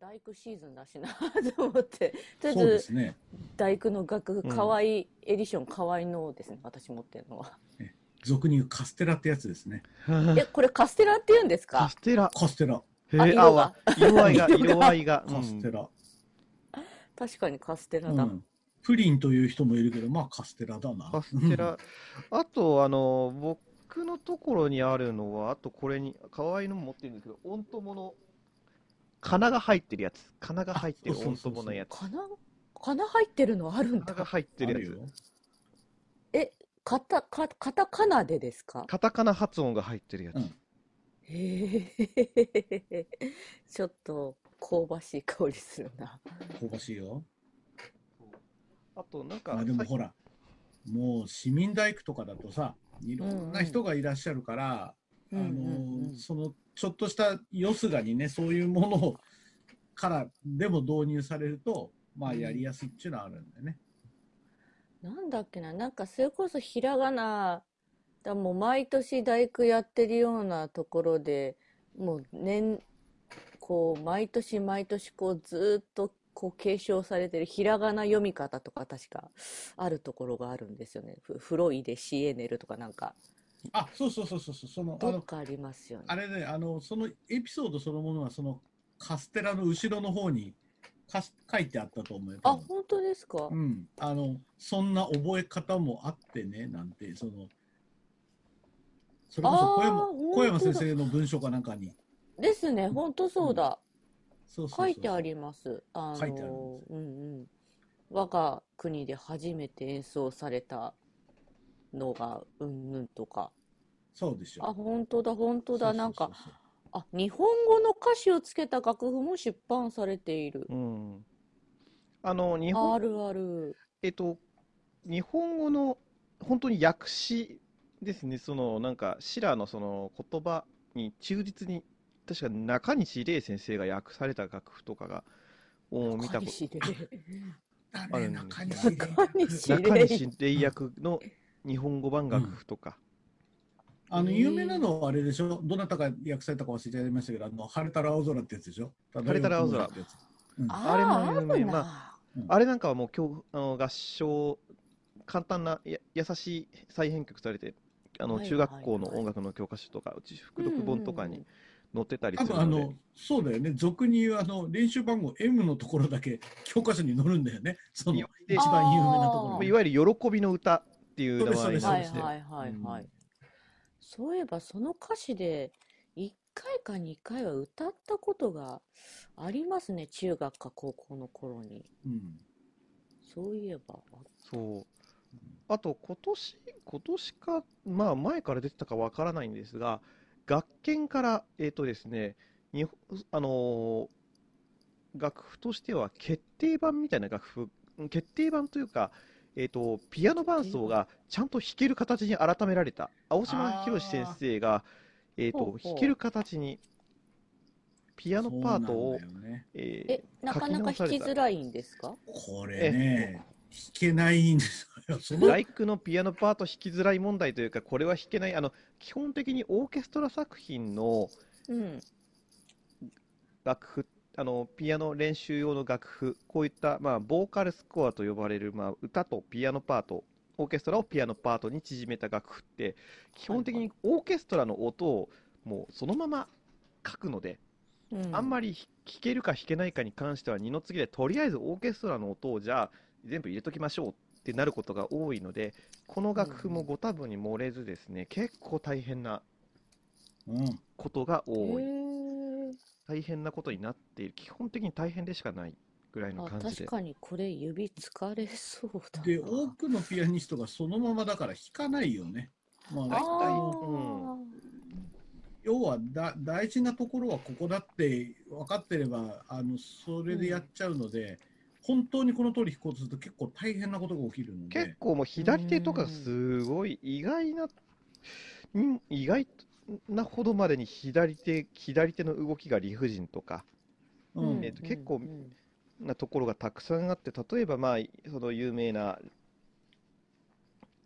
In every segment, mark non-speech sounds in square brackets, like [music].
大工シーズンだしな [laughs] と思って。とりあえず、ね。大工の楽譜、うんかわいい、エディションかわいいのですね、私持ってるのは。俗に言うカステラってやつですね。え、これカステラって言うんですカかステラ。カステラ。へえ、あ [laughs] 色合いが、色合いが。カステラ。確かにカステラだ。うん。プリンという人もいるけど、まあカステラだな。カステラ。[laughs] あと、あの、僕のところにあるのは、あとこれに、可愛いのも持ってるんですけど、オン友の、金が入ってるやつ。金が入ってるあそうオンそうそうそう友のやつ。かな、かな入ってるのあるん金がだ。入ってるやつ。。え、カタ、カカタカナでですか？カタカナ発音が入ってるやつ。うんへえ。[laughs] ちょっと香ばしい香りするな。香ばしいよ。あと、なんか、まあでもさほら、もう市民大工とかだとさ、いろんな人がいらっしゃるから、うんうんあうんの、そのちょっとしたよすがにね、そういうものをからでも導入されると、まあやりやすいっていうのはあるんだよね。なんだっけな、なんかそれこそひらがな、だもう毎年大工やってるようなところで、もう年、こう、毎年毎年こうずっとこう継承されてるひらがな読み方とか確かあるところがあるんですよね。フフロイデ、シエネルとかなんか、あ、そうそうそうそうそう、その、どっかありますよね。あれね、あの、そのエピソードそのものは、そのカステラの後ろの方にかす書いてあったと思うよ。あ、多分本当ですか？うん。あの、そんな覚え方もあってね、なんて、その、それこそ小山あー小山先生の文章かなんかに、ですね、本当そうだ。そうそうそう書いてあります。あの、書いてあるんですうんうん。我が国で初めて演奏されたのが、うんぬんとか。そうでしょ。あ、本当だ、本当だ。なんか、あ、日本語の歌詞をつけた楽譜も出版されている。うん。あの、日あ本、るある。えっと、日本語の本当に訳詞ですね、そのなんか、シラーのその言葉に忠実に、確か中西礼先生が訳された楽譜とかが、を見たこ中西で。だね、あるん中です西中西中礼。西礼訳の日本語版楽譜とか、あの、有名なのはあれでしょ？どなたが訳されたか忘れちゃいましたけど、あの、晴れたら青空ってやつでしょ？晴れたら青空。ってやつ。うん。ああれも有名あまあれなんかはもう今日、あの合唱、簡単なや優しい再編曲されて、あのはい中学校の音楽の教科書とか、うち副読本とかに載ってたりあと、あするので。の、、そうだよね。俗に言う、あの、練習番号 M のところだけ教科書に載るんだよね。その、で一番有名なところいわゆる喜びの歌っていう名前そうですなんですね。はいはいはいはい。そういえばその歌詞で1回か2回は歌ったことがありますね。中学か高校の頃に。うん。そういえば。そう。あと、今年、今年か、まあ前から出てたかわからないんですが、学研から、えっとですね、にほあのー楽譜としては決定版みたいな楽譜、うん決定版というか、えっと、ピアノ伴奏がちゃんと弾ける形に改められた。青島博先生が、えっと、ほうほう弾ける形に、ピアノパートをね。ええ、なかなか弾きづらいんですか？これね、弾けないんですよ。そのライクのピアノパート弾きづらい問題というか、これは弾けない、あの基本的にオーケストラ作品のうん。楽譜、あのピアノ練習用の楽譜、こういった、まあ、ボーカルスコアと呼ばれる、まあ、歌とピアノパート、オーケストラをピアノパートに縮めた楽譜って、基本的にオーケストラの音をもうそのまま書くので、うん、あんまり弾けるか弾けないかに関しては二の次で、とりあえずオーケストラの音をじゃあ全部入れときましょうってなることが多いので、この楽譜もご多分に漏れずですね、結構大変なうん。ことがへ多い。ー大変なことになっている。基本的に大変でしかないぐらいのあ、感じで。確かにこれ指疲れそうだで、な。多くのピアニストがそのままだから弾かないよね。まあ、大体あ要はだ大事なところはここだって分かってればあのそれでやっちゃうので、本当にこの通り弾こうとすると結構大変なことが起きるので結構もう左手とかすごい意外な、ん意外なほどまでに左手、左手の動きが理不尽とか、ーうん。えっと結構うん。なところがたくさんあって、例えば、まあ、その有名な、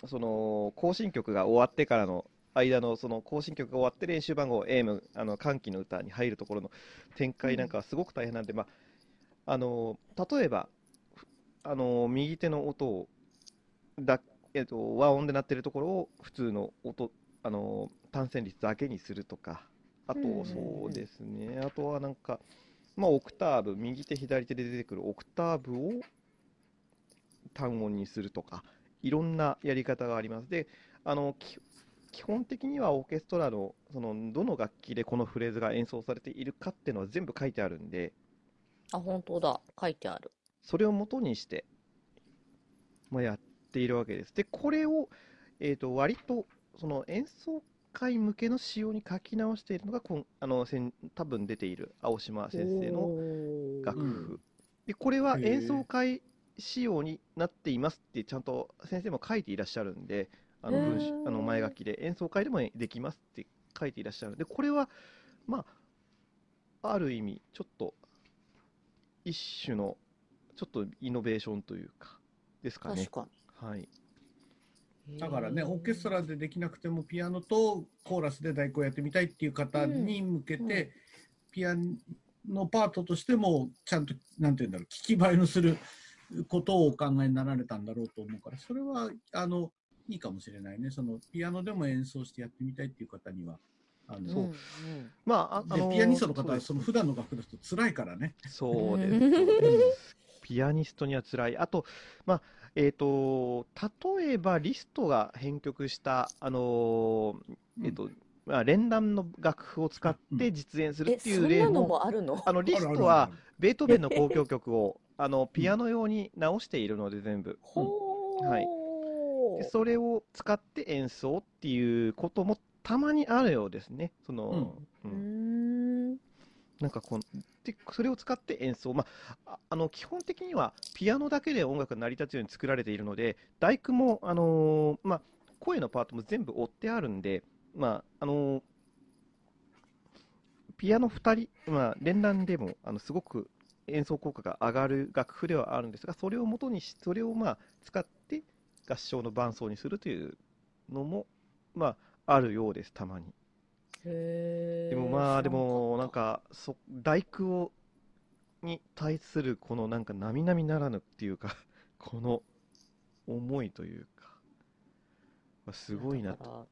その行進曲が終わってからの間のその行進曲が終わって練習番号 AM あの歓喜の歌に入るところの展開なんかはすごく大変なんで、まあ、あの例えばふあの右手の音をだ、えっと、和音で鳴ってるところを普通の音あの単線率だけにするとかあとうんそうですねあとはなんか、まあ、オクターブ右手左手で出てくるオクターブを単音にするとかいろんなやり方があります。であのき基本的にはオーケストラのそのどの楽器でこのフレーズが演奏されているかっていうのは全部書いてあるんであ、本当だ。書いてある。それを元にして、まあ、やっているわけです。でこれを、えー、と割とその演奏会向けの仕様に書き直しているのがこんあのせん多分出ている青島先生の楽譜、うん。でこれは演奏会仕様になっていますってちゃんと先生も書いていらっしゃるんであの文章あの前書きで演奏会でもできますって書いていらっしゃるんでこれはまあある意味ちょっと一種のちょっとイノベーションというかですかね。確かはい。に。だからね、オーケストラでできなくても、ピアノとコーラスで太鼓をやってみたいっていう方に向けて、うんうんピアノパートとしても、ちゃんと、なんていうんだろう、聞き映えのすることをお考えになられたんだろうと思うから、それは、あの、いいかもしれないね。その、ピアノでも演奏してやってみたいっていう方には。あのうんうんまあああのでピアニストの方は、その普段の楽譜だと辛いからね。そうです、うんそうです。[laughs] ピアニストには辛い。あと、まあ、えっ、と、例えばリストが編曲した、あのーえっ、と、まあ、連弾の楽譜を使って実演するえ、っていうん例も、もあるの？あの、リストはベートーベンの [laughs] 交響曲を、あの、ピアノ用に直しているので、全部。ほー。はいでそれを使って演奏っていうこともたまにあるようですね。その、ううーん。なんかこのでそれを使って演奏、ま、ああの基本的にはピアノだけで音楽が成り立つように作られているので、大工も、あのーまあ、声のパートも全部追ってあるんで、まああのーピアノ2人、まあ、連弾でもあのすごく演奏効果が上がる楽譜ではあるんですが、それを元にし、それをまあ使って合唱の伴奏にするというのも、まあ、あるようです、たまに。でもまあでもなんかそ大工をに対するこのなんか並々ならぬっていうか [laughs] この思いというか。まあすごいなと、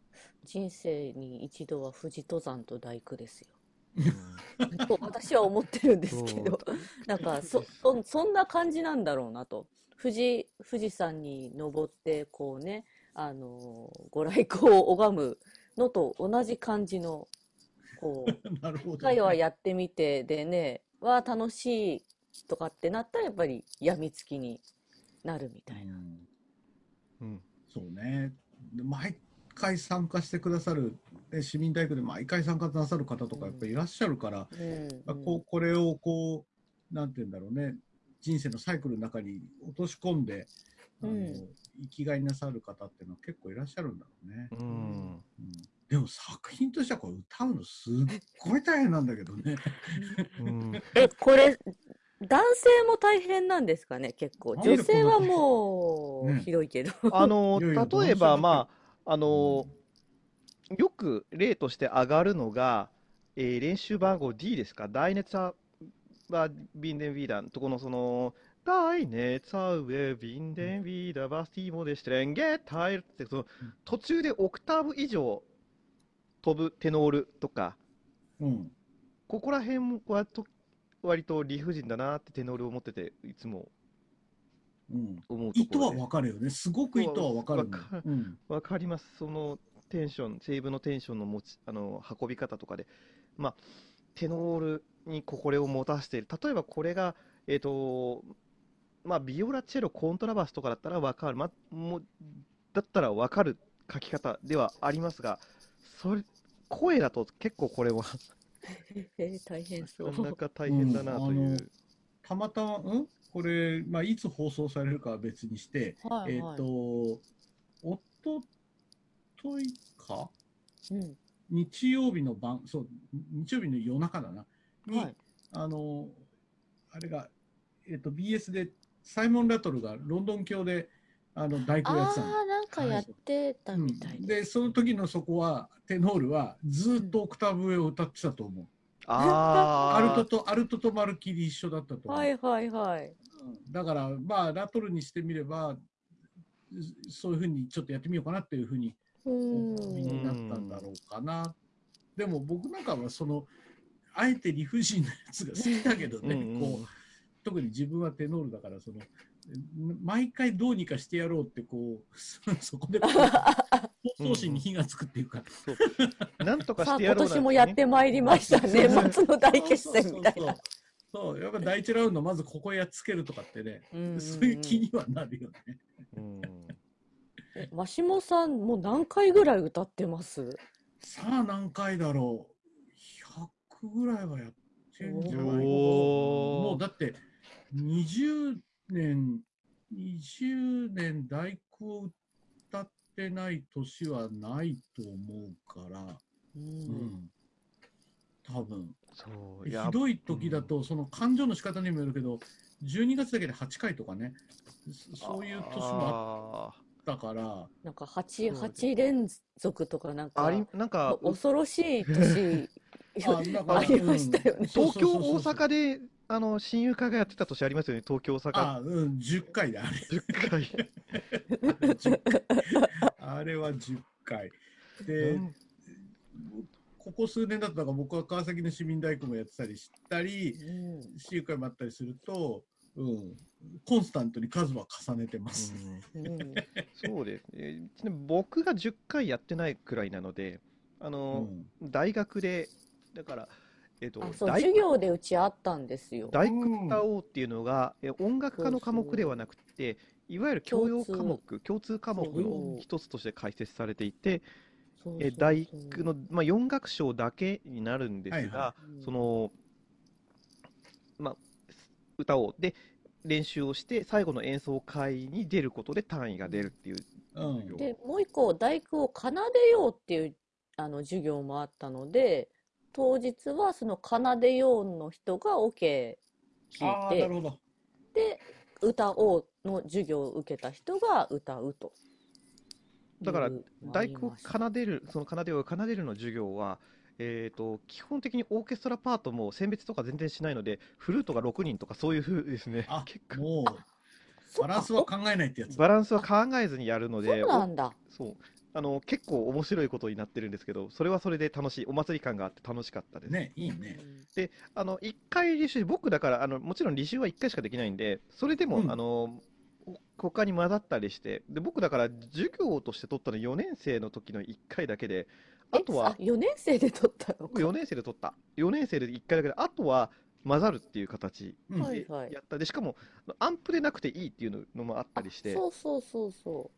人生に一度は富士登山と大工ですよ。うん。[laughs] と私は思ってるんですけそど、なんかそそそんな感じなんだろうなと。富士富士山に登ってこうね、あのご来光を拝むのと同じ感じのこう [laughs] なるほど、一回はやってみてでね、わあ楽しいとかってなったらやっぱり病みつきになるみたいな。うん。うん。そうね。で毎回参加してくださる、ね、市民大工で毎回参加なさる方とかやっぱりいらっしゃるから、うん。まあこうこれをこう、なんて言うんだろうね、人生のサイクルの中に落とし込んで、あのうん。生きがいなさる方っていうのは結構いらっしゃるんだろうね。うん。うん。でも作品としてはこれ歌うのすっごい大変なんだけどね。うん。[laughs] え、これ、男性も大変なんですかね、結構。女性はもうねひどいけど。あの例えばまああのよく例として上がるのが、えー練習番号 D ですか、ダイネツァービンデンビーダーのとこのその、ダイネツァウェビンデンビーダーバスティモデシテレンゲタイルってそのうん途中でオクターブ以上飛ぶテノールとか、うん。ここら辺はと割と理不尽だなってテノールを持ってて、いつもうん。思うと意図はころですわかるよね。すごく意図はわかるんだよわかうん。わかります。そのテンション、セーブのテンションの持ち、あの、運び方とかで。まあ、テノールにこれを持たせている。例えばこれが、えっ、と、まあ、ビオラ、チェロ、コントラバスとかだったらわかる。ま、もう、だったらわかる書き方ではありますが、それ、声だと結構これは、[laughs] え大変そうな。かなか大変だなという。うんたまたま、うん？これ、まあ、いつ放送されるかは別にして、えっ、はいはい。と、おとといか？うん。日曜日の晩、そう、日曜日の夜中だな。に、はい。あの、あれが、えっ、と、BS で、サイモン・ラトルがロンドン教で、あの大工やってたの。ああ、なんかやってたみたいうんで。でその時のそこはテノールはずっとオクターブ上を歌ってたと思う。あアルトとアルトとまるっきり一緒だったと思う。はいはいはい。うんだからまあラトルにしてみればそういうふうにちょっとやってみようかなっていうふうに。になったんだろうかな。でも僕なんかはそのあえて理不尽なやつが好きだけどね、うんうんこう特に自分はテノールだからその毎回どうにかしてやろうってこう [laughs] そこでこう闘争心に火がつくっていうか、なんとかさあ、してやろうなんてね。今年もやってまいりましたね。年末の大決戦みたいな。そうやっぱ第一ラウンドまずここやっつけるとかってね、うんうん。うんそういう気にはなるよね。うん。えマシモさん、もう何回ぐらい歌ってます？さあ何回だろう。100ぐらいはやっもうだって20年20年大工を歌ってない年はないと思うから、う。うん。ん、多分。そう、ひいや、どい時だとその感情の仕方にもよるけど12月だけで8回とかね。そそういう年もああったから。なんか8、そう八連続とかなんーありか、、なんか、恐ろしい年 [laughs] ありましたよね。東京、大阪で、あの、親友会がやってた年ありますよね、東京、大阪。あうん10回だあれ10回。10 [laughs] あれは10回。で、うんここ数年だったら僕は川崎の市民大工もやってたりしたり、うん私有会もあったりすると、うん、コンスタントに数は重ねてます。うんうんそうですね。僕が10回やってないくらいなので、あうの、ん大学で、だから、えっとあ、そう、大授業でうちあったんですよ。大工歌おうっていうのが、え音楽科の科目ではなくて、いわゆる教養科目、共通科目の一つとして解説されていて、え大工の、まあ、4楽章だけになるんですが、はいはうんその、まあ、歌おう。で、練習をして、最後の演奏会に出ることで単位が出るっていううん。で、もう一個、大工を奏でようっていうあの授業もあったので、当日はその奏でようの人がオケああ、弾いて。で、歌おうの授業を受けた人が歌うと。だから大工奏でる、その奏でを奏でるの授業は、えー、と基本的にオーケストラパートも選別とか全然しないので、フルートが6人とかそういう風ですねあ、結構バランスは考えないってやつ。バランスは考えずにやるので、そうなんだ。そうあの結構面白いことになってるんですけど、それはそれで楽しい、お祭り感があって楽しかったです。ね、いいね。で、あの1回履修、僕だからあの、もちろん履修は1回しかできないんで、それでも、うんあの他に混ざったりしてで、僕だから授業として取ったの4年生の時の1回だけで、あとはえ、4年生で取ったの僕4年生で取った。4年生で1回だけで、あとは混ざるっていう形うんはいはいやった。で、しかも、アンプでなくていいっていうのもあったりして、そうそうそうそう。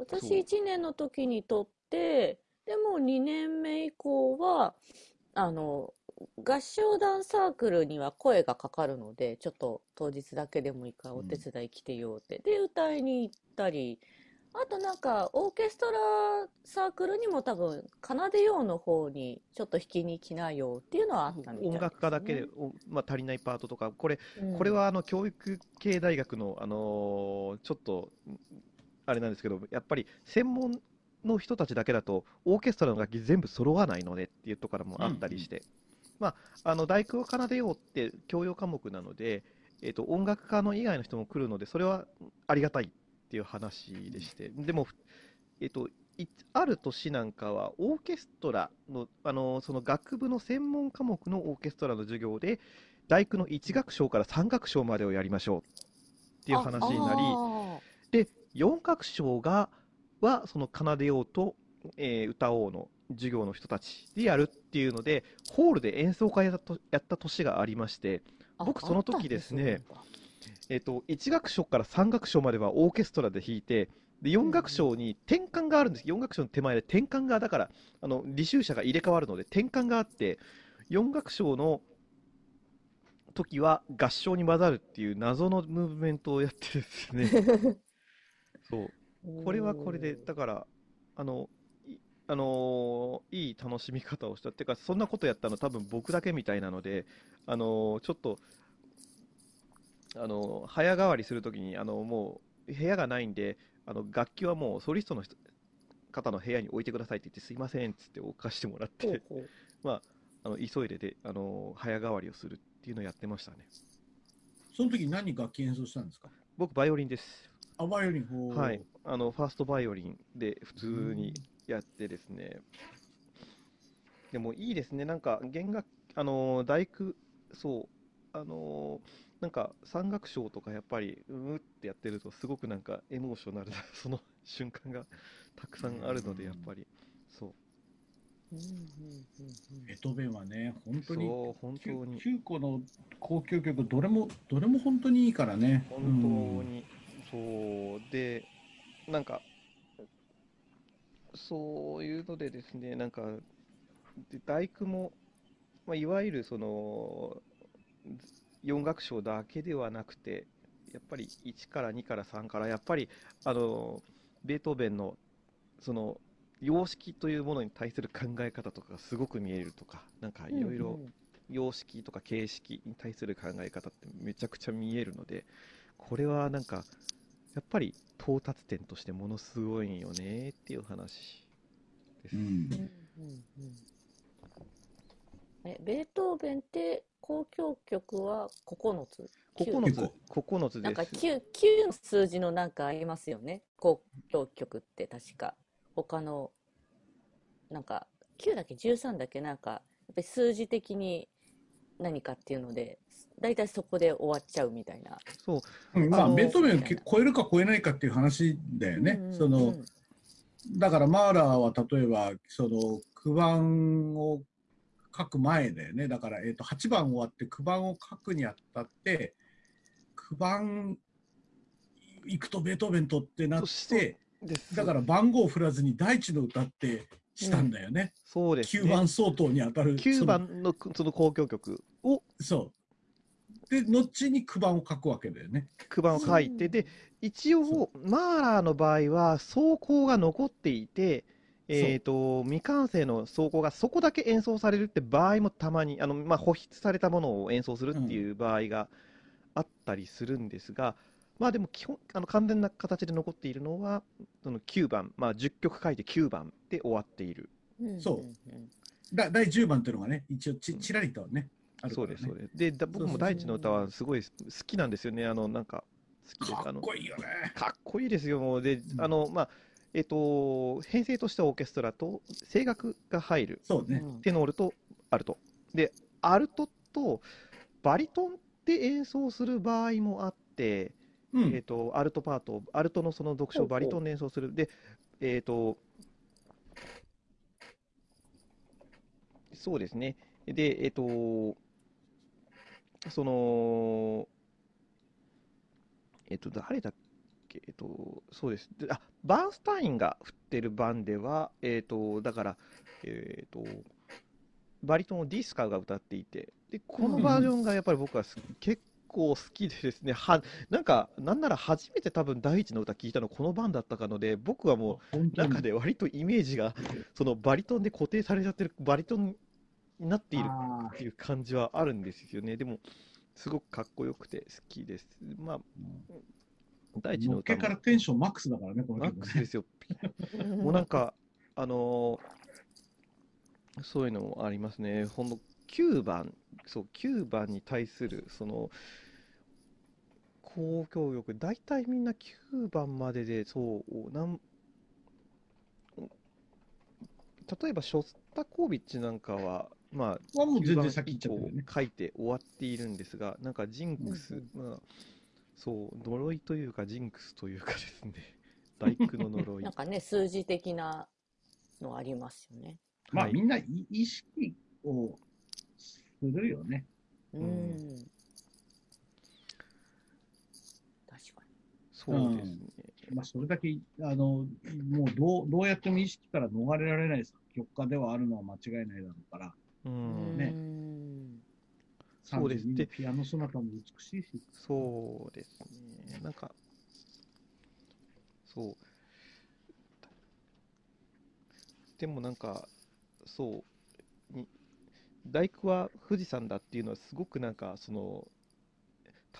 私そう1年の時に取って、でも2年目以降は、あの、合唱団サークルには声がかかるので、ちょっと当日だけでもいいからお手伝い来てよって。で、歌いに行ったり、あとなんか、オーケストラサークルにも多分、奏でようの方にちょっと弾きに来なよっていうのはあったみたいね。音楽家だけで、おまあ、足りないパートとか、これ、うんこれはあの教育系大学の、あのーちょっと、あれなんですけど、やっぱり専門の人たちだけだと、オーケストラの楽器全部揃わないのでっていうところもあったりして、まあ、あの大工を奏でようって教養科目なので、えっと音楽家の以外の人も来るので、それはありがたいっていう話でして、でも、えっと、いある年なんかは、オーケストラの、あのその学部の専門科目のオーケストラの授業で、大工の1楽章から3楽章までをやりましょうっていう話になり、あで、4楽章が、は、その奏でようと、えー歌おうの授業の人たちでやるっていうので、ホールで演奏会やったとやった年がありまして、ー僕その時ですねえっ、と、1楽章から3楽章まではオーケストラで弾いて、で、4楽章に転換があるんです。4楽章の手前で転換が、だから、あの、履修者が入れ替わるので転換があって、4楽章の時は合唱に混ざるっていう謎のムーブメントをやってですね。[laughs] そう。これはこれで、だから、あの、いあのーいい楽しみ方をした。っていうか、そんなことやったの多分僕だけみたいなので、あのーちょっと、あのー早変わりするときに、あのもう、部屋がないんで、あの楽器はもうソリストの人方の部屋に置いてくださいって言って、すいませんっつって置かしてもらって、ほうほう [laughs] まあ、あの急いでで、あの早変わりをするっていうのをやってましたね。その時何楽器演奏したんですか？僕、バイオリンです。あ、バイオリン。はい。あの、ファーストバイオリンで普通にやってですね。でもいいですね。なんか、弦楽、あの、大工、そう、あの、なんか、山岳賞とかやっぱり、うーってやってると、すごくなんか、エモーショナルな、[laughs] その瞬間がたくさんあるので、やっぱり、そう。うんうんうんベートーベンはね、本当にそう、本当に、9個の交響曲、どれも、どれも本当にいいからね。本当に、そう、で、なんか、そういうのでですね、なんか、で大工も、まあ、いわゆるその、4楽章だけではなくて、やっぱり1から2から3から、やっぱり、あの、ベートーベンの、その、様式というものに対する考え方とかがすごく見えるとか、なんかうん。いろいろ、様式とか形式に対する考え方ってめちゃくちゃ見えるので、これはなんか、やっぱり到達点としてものすごいよねっていう話です。うん。うんうんうん。えベートーベンって交響曲は9つ？9結つ。構、9つなんかです。9, 9の数字のなんかありますよね？交響曲って確か。他のなんか9だっけ？13だっけ？なんかやっぱり数字的に何かっていうので大体そこで終わっちゃうみたいなそう、うんまあ、ベートーベンをけ超えるか超えないかっていう話だよね。うんうんうんそのだからマーラーは例えばその9番を書く前だよね。だから、えー、と8番終わって9番を書くにあたって9番行くとベートーベンとってなって。だから番号を振らずに大地の歌ってしたんだよね。そうです9ね。番相当に当たる。9番のその交響曲をそう。で、後に9番を書くわけだよね。9番を書いて、で、一応、マーラーの場合は、走行が残っていて、えっと、未完成の走行がそこだけ演奏されるって場合もたまに、あの、まあ、保筆されたものを演奏するっていう場合があったりするんですが、まあでも基本、あの、完全な形で残っているのは、その9番、まあ10曲書いて9番で終わっている。そうんだ第10番っていうのがね、一応ちちらりとね、あそうです、そうです。で、だ僕も大地の歌はすごい好きなんですよね。あの、なんか、好きです。かっあの、こいいよね。かっこいいですよ、もう。で、うんあの、まあ、えっと、編成としてはオーケストラと声楽が入る。そうね。テノールとアルト。で、アルトとバリトンで演奏する場合もあって、うん。えっと、アルトパート、アルトのその読書をバリトンで演奏する。で、えっと、そうですね。で、えっと、その、えっと、誰だっけ、えっと、そうです。であ、バーンスタインが振ってる番では、えっと、だから、えっと、バリトンをディスカーが歌っていて、で、このバージョンがやっぱり僕はす結構好きでですね、は、なんか、なんなら初めて多分第一の歌聞いたのこの番だったかので、僕はもう、中で割とイメージが、そのバリトンで固定されちゃってるバリトンになっているあっていう感じはあるんですよね。でも、すごくかっこよくて好きです。まあ、ー第一の歌からテンションマックスだからね、このマッ。クスですよ。[laughs] もうなんか、あのーそういうのもありますね。ほんの9番、そう、9番に対する、その、交響曲、大体みんな9番までで、そう、なん、例えばショスタコービッチなんかは、まあ、はもう全9番然先行っちゃってね。書いて終わっているんですが、なんかジンクス、まあ、そう、呪いというか、ジンクスというかですね、[laughs] 大工の呪いなん。かね数字的なのありますよねはいまあみんない意識をするよね。うん、うん確かにそうですね。まあそれだけ、あの、もうどうどうやっても意識から逃れられない作曲家ではあるのは間違いないだろうから、うん、ねうんそうです32でのピアノソナタも美しいし。そうですね。なんか、そう。でもなんか、そう、に大工は富士山だっていうのはすごくなんか、その、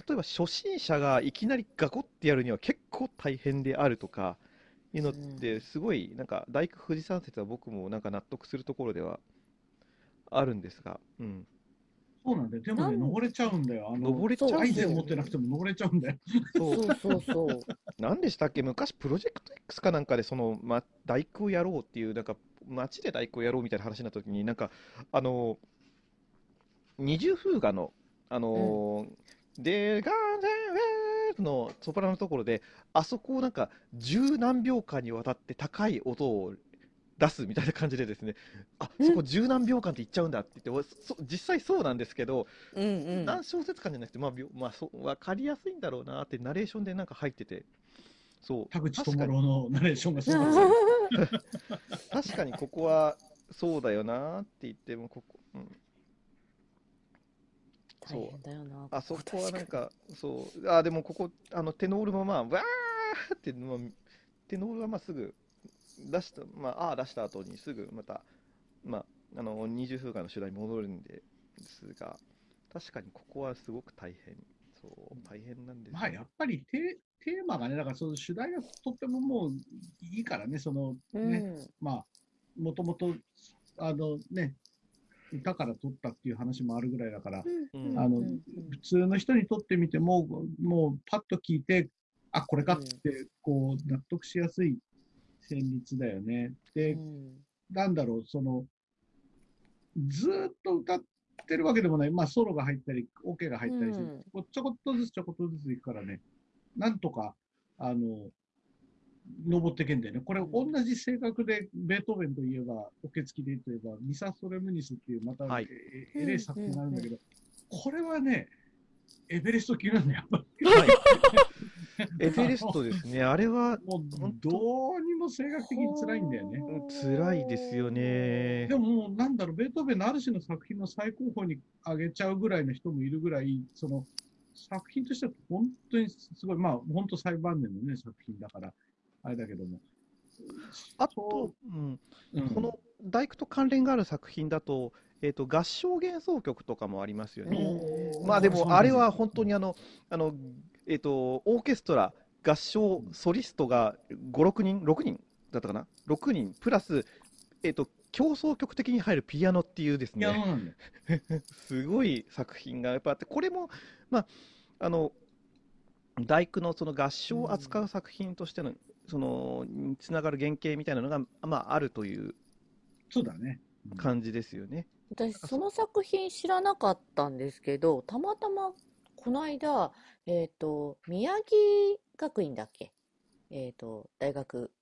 例えば初心者がいきなりガコってやるには結構大変であるとかいうのってすごいなんか大工富士山説は僕もなんか納得するところではあるんですが、うん、そうなんだよ。でもね、登れちゃうんだよ。あの、登れちゃうアイゼン持ってなくても登れちゃうんだよ。そうそうそうそう。[laughs] 何でしたっけ？昔プロジェクト X かなんかでその、ま、大工をやろうっていうなんか街で大工をやろうみたいな話になった時になんかあの二重風画のあの、でガーンゼンウェーのソプラノのところであそこをなんか十何秒間にわたって高い音を出すみたいな感じでですねあそこ十何秒間って言っちゃうんだって言ってそ実際そうなんですけど、うんうん。何小節間じゃなくて、まあ、まあ、そう分かりやすいんだろうなってナレーションでなんか入ってて、そう、田口確かに智郎のナレーションがそうなんですよ。確かにここはそうだよなって言っても、ここ、うん、大変だよな。あそこはなんか、そう、あ、でもここ、あのテノールもまあ、わーって、まあ、テノールはまあすぐ出した、まあ、あー出した後にすぐまた、まあ、あの二重風画の主題に戻るんですが、確かにここはすごく大変、そう、大変なんですよ。まあ、やっぱりテテーマがね、だからその主題がとってももういいからね、そのうね、ん。まあ、もともと、あのね、歌から取ったっていう話もあるぐらいだから、うんあの普通の人にとってみても、もうパッと聞いて、あ、これかって、こう、納得しやすい旋律だよね。で、うんなんだろう、その、ずーっと歌ってるわけでもない、まあ、ソロが入ったり、オ、ケが入ったりして、うんちょこっとずつちょこっとずついくからね、なんとか、あの、登ってけんだよね。これ、うん同じ性格で、ベートーベンといえば、オケ付きで言えば、ミサ・ソレムニスっていう、また、はいえエレー作品があるんだけど、これはね、エベレスト級なんだよ。はい。[laughs] エベレストですね。[laughs] あれはもうどうにも性格的に辛いんだよね。辛いですよねで。ももう、なんだろう、ベートーベンのある種の作品の最高峰に上げちゃうぐらいの人もいるぐらい、その、作品としては本当にすごい、まあ、本当最晩年のね、作品だから、あれだけども。あと、うん、うん、この大工と関連がある作品だと、えっ、と、合唱幻想曲とかもありますよね。うんまあでも、あれは本当にあの、あの、えっ、と、オーケストラ、合唱、ソリストが5、6人、6人だったかな ?6 人、プラス、えっ、と、競争曲的に入るピアノっていうですピアノね。[laughs] すごい作品がやっぱあって、これも、まあ、あの、大工のその合唱を扱う作品としての、その、つながる原型みたいなのが、まあ、あるというそうだね。うん感じですよね。私、その作品知らなかったんですけど、たまたまこの間、えっと、宮城学院だっけ？えっと、大学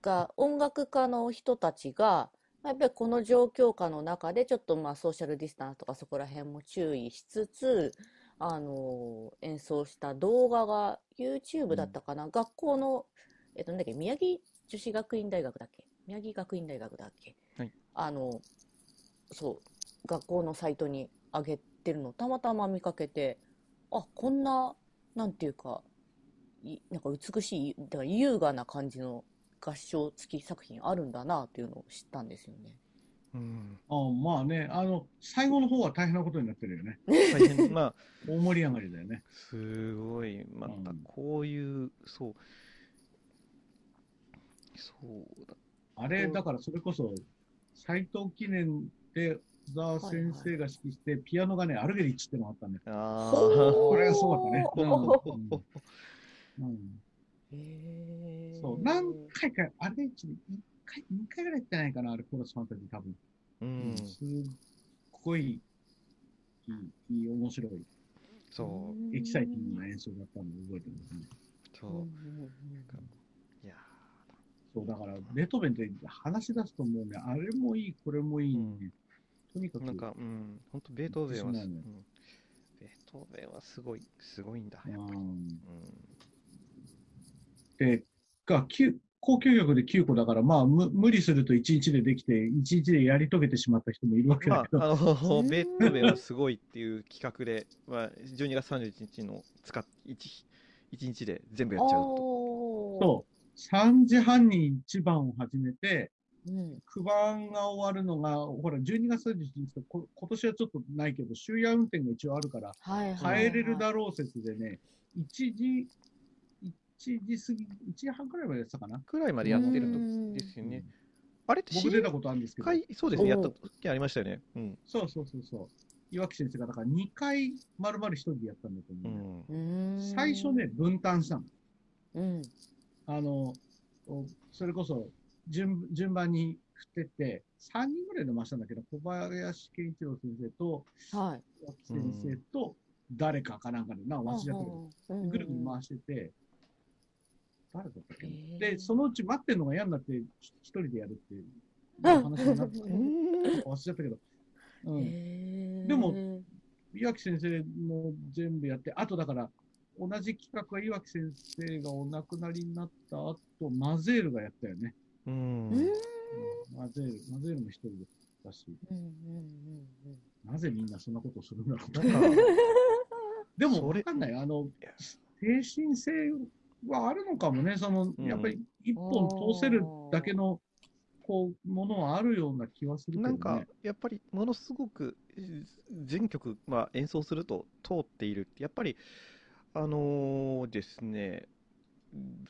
が、音楽家の人たちが、まあやっぱりこの状況下の中で、ちょっとまあソーシャルディスタンスとかそこら辺も注意しつつ、あの演奏した動画が YouTube だったかな、学校の、えっと、なんだっけ、宮城女子学院大学だっけ？宮城学院大学だっけ？はい。あの、そう、学校のサイトに上げてるのたまたま見かけて、あ、こんな、なんていうか、いなんか美しい、だから優雅な感じの合唱付き作品あるんだなっていうのを知ったんですよね。うん。あまあね、あの、最後の方は大変なことになってるよね。大変、まあ、[laughs] 大盛り上がりだよね。すごい、またうんこういう、そう、そうだ、あれ、だからそれこそ、斎藤記念で先生が指揮して、ピアノがね、アルゲリッチってのがあったんだよ。あこれがすごかったね。[laughs] うん。ーうんうんへー。そう、何回か、アルゲリッチで1回、2回ぐらい行ってないかな、あれ、コーラスファンタジー多分。うん、すっごい、いい、いい、面白い、そう、エキサイティングな演奏だったのを覚えてますね。そう、いやそう、だから、ベートーベンって話し出すともうね、あれもいい、これもいい、ねとにかー、く、なんか、うん、本当ベートーベンは、うねうん。ベートーベンはすごい、すごいんだ、やっぱり。うん。うん。で、が、9高級曲で9個だから、まあ、む無理すると1日でできて、1日でやり遂げてしまった人もいるわけだけ、ど、まああの、[laughs] うんベートーベンはすごいっていう企画で、まあ、12月31日の使っ 1, 1日で全部やっちゃうと。そう、3時半に1番を始めて、うん。9番が終わるのが、ほら、12月31日とこ今年はちょっとないけど、終夜運転が一応あるから、はいはい、はい。帰れるだろう説でね、1時、1時過ぎ、1時半くらいまでやってたかな？くらいまでやってるんですよね。あれって僕出たことあるんですけど、回、そうですね、やった時ありましたよね。うん。そうそうそうそう。岩木先生が、だから2回、まるまる一人でやったんだとう思う。ん。うーん。最初ね、。分担したの。うん。あの、おそれこそ順順番に振ってって、3人ぐらいで回したんだけど、小林健一郎先生と、はい。先生と、誰かかなんかで、なんか忘れちゃったけど、ぐるぐる回してて、誰だったっけな。へー。で、そのうち待ってるのが嫌になって、ひ一人でやるっていううん。話になって、うん。忘れちゃったけど、うん。へー。でも岩木先生の全部やって、あとだから、同じ企画は岩木先生がお亡くなりになった後、マゼールがやったよね。ううん。ん。うんマゼール、マゼールも一人だし、うんうんうんなぜみんなそんなことをするんだろう。でも、わかんない。あの精神性はあるのかもね。その、うんやっぱり一本通せるだけの、こう、ものはあるような気はするけどね。なんか、やっぱりものすごくえー全曲、まあ、演奏すると通っているって、やっぱり、あのーですね、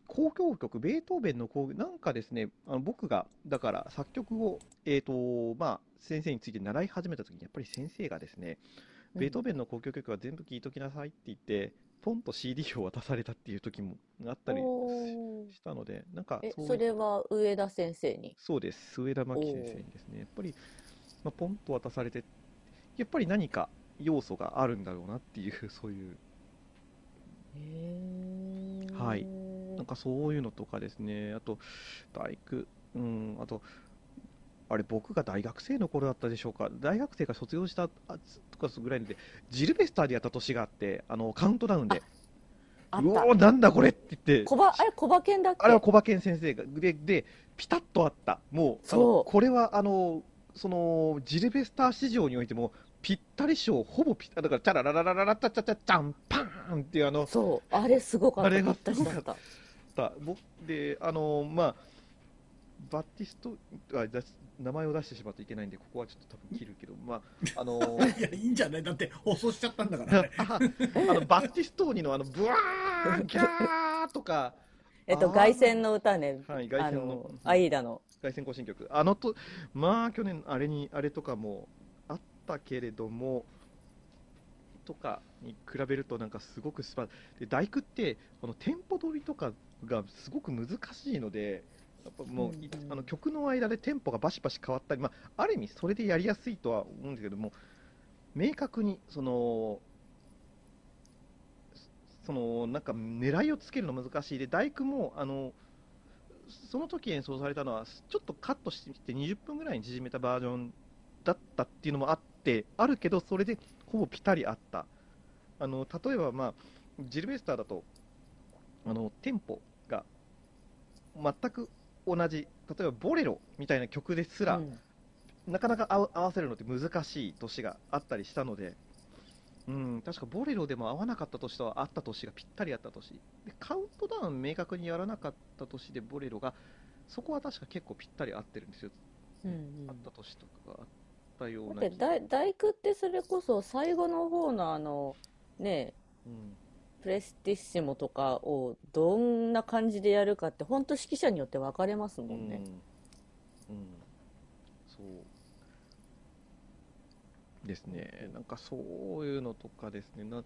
交響曲、ベートーベンの交なんかですね、あの僕が、だから作曲を、えーとまあ、先生について習い始めたときに、やっぱり先生がですね、うん。ベートーベンの交響曲は全部聴いときなさいって言って、ポンと CD を渡されたっていう時もあったりしたので、なんかえ、それは上田先生に？そうです、上田真希先生にですね、やっぱり、まあ、ポンと渡されて、やっぱり何か要素があるんだろうなっていう、そういう、はいなんかそういうのとかですね、あと、大工、うん、あと、あれ、僕が大学生の頃だったでしょうか、大学生が卒業したあとかぐらいで、ジルベスターでやった年があって、あのカウントダウンで、あった。うおー、なんだこれって言って、小ばあれ小馬犬だっけ？あれは小馬健先生が、で、で、ピタッとあった。もう、そう。これは、あの、その、ジルベスター市場においても、ぴったり賞、ほぼぴっただから、チャララララララッタチャチャチャンパーンっていう、あの、そうあれすごかったあれがぴったしだったた僕で、あの、まあ、バティスト、あだ名前を出してしまっていけないんで、ここはちょっと多分切るけど、まあ、あの、[laughs] いや、いいんじゃない？だって放送しちゃったんだから、[laughs] ね。ああのバティストーニのあの、ブワーン、キャーとか、えっと凱旋の歌ね。はい、凱あ旋のの、アイーダの。凱旋行進曲。あのとまあ去年あれにあれとかもあったけれどもとかに比べるとなんかすごくスパで大工ってこのテンポ取りとかがすごく難しいのでやっぱもう、あの曲の間でテンポがバシバシ変わったり、まあ、ある意味それでやりやすいとは思うんですけども明確にそのそのなんか狙いをつけるの難しいで大工もあのその時演奏されたのはちょっとカットして20分ぐらいに縮めたバージョンだったっていうのもあってあるけどそれでほぼピタリあった。あの例えば、まあ、ジルベスターだとあのテンポが全く同じ例えばボレロみたいな曲ですら、うん。なかなか合わせるのって難しい年があったりしたので、うん、確かボレロでも合わなかった年とはあった年がぴったりあった年。でカウントダウン明確にやらなかった年でボレロがそこは確か結構ぴったり合ってるんですよ、うんうん。あった年とかがあったようだって大大工ってそれこそ最後の方のあのねうん。プレスティッシモとかをどんな感じでやるかって本当指揮者によって分かれますもんね、うん、うん、そう。ですね、なんかそういうのとかですね、な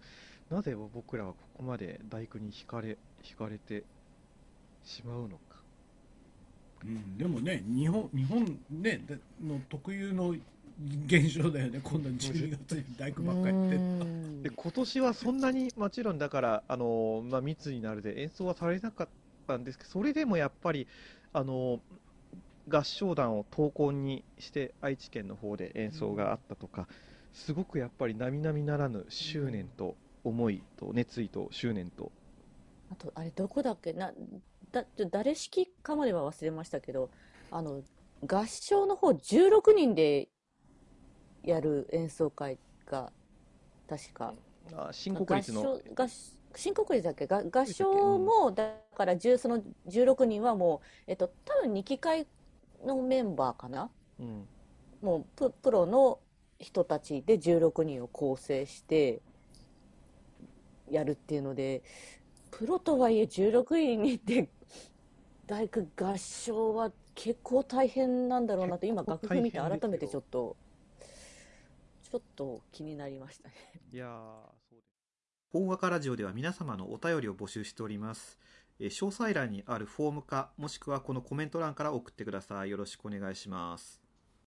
なぜ僕らはここまで大工に惹かれ惹かれてしまうのか。うん、でもね、日本、日本ね、での特有の現象だよね。今度は12月に大工ばっかりやって。うんで今年はそんなにもちろんだから、あのまあ、密になるで演奏はされなかったんですけど、それでもやっぱり、あの合唱団を闘魂にして愛知県の方で演奏があったとか、すごくやっぱり並々ならぬ執念と思いと熱意と執念と、あとあれどこだっけ？なだ誰指揮かまでは忘れましたけどあの合唱の方16人でやる演奏会が確か。あ新国立の。合唱合新国立だっけ？が合唱もだから10その16人はもう、えっと、多分2機会のメンバーかな？うん。もうププロの人たちで16人を構成してやるっていうのでプロとはいえ16人にって大工合唱は結構大変なんだろうなって今楽譜見て改めてちょっとちょっと気になりましたね。いやー、そうです。本和歌ラジオでは皆様のお便りを募集しております。えー詳細欄にあるフォームか、もしくはこのコメント欄から送ってください。よろしくお願いします。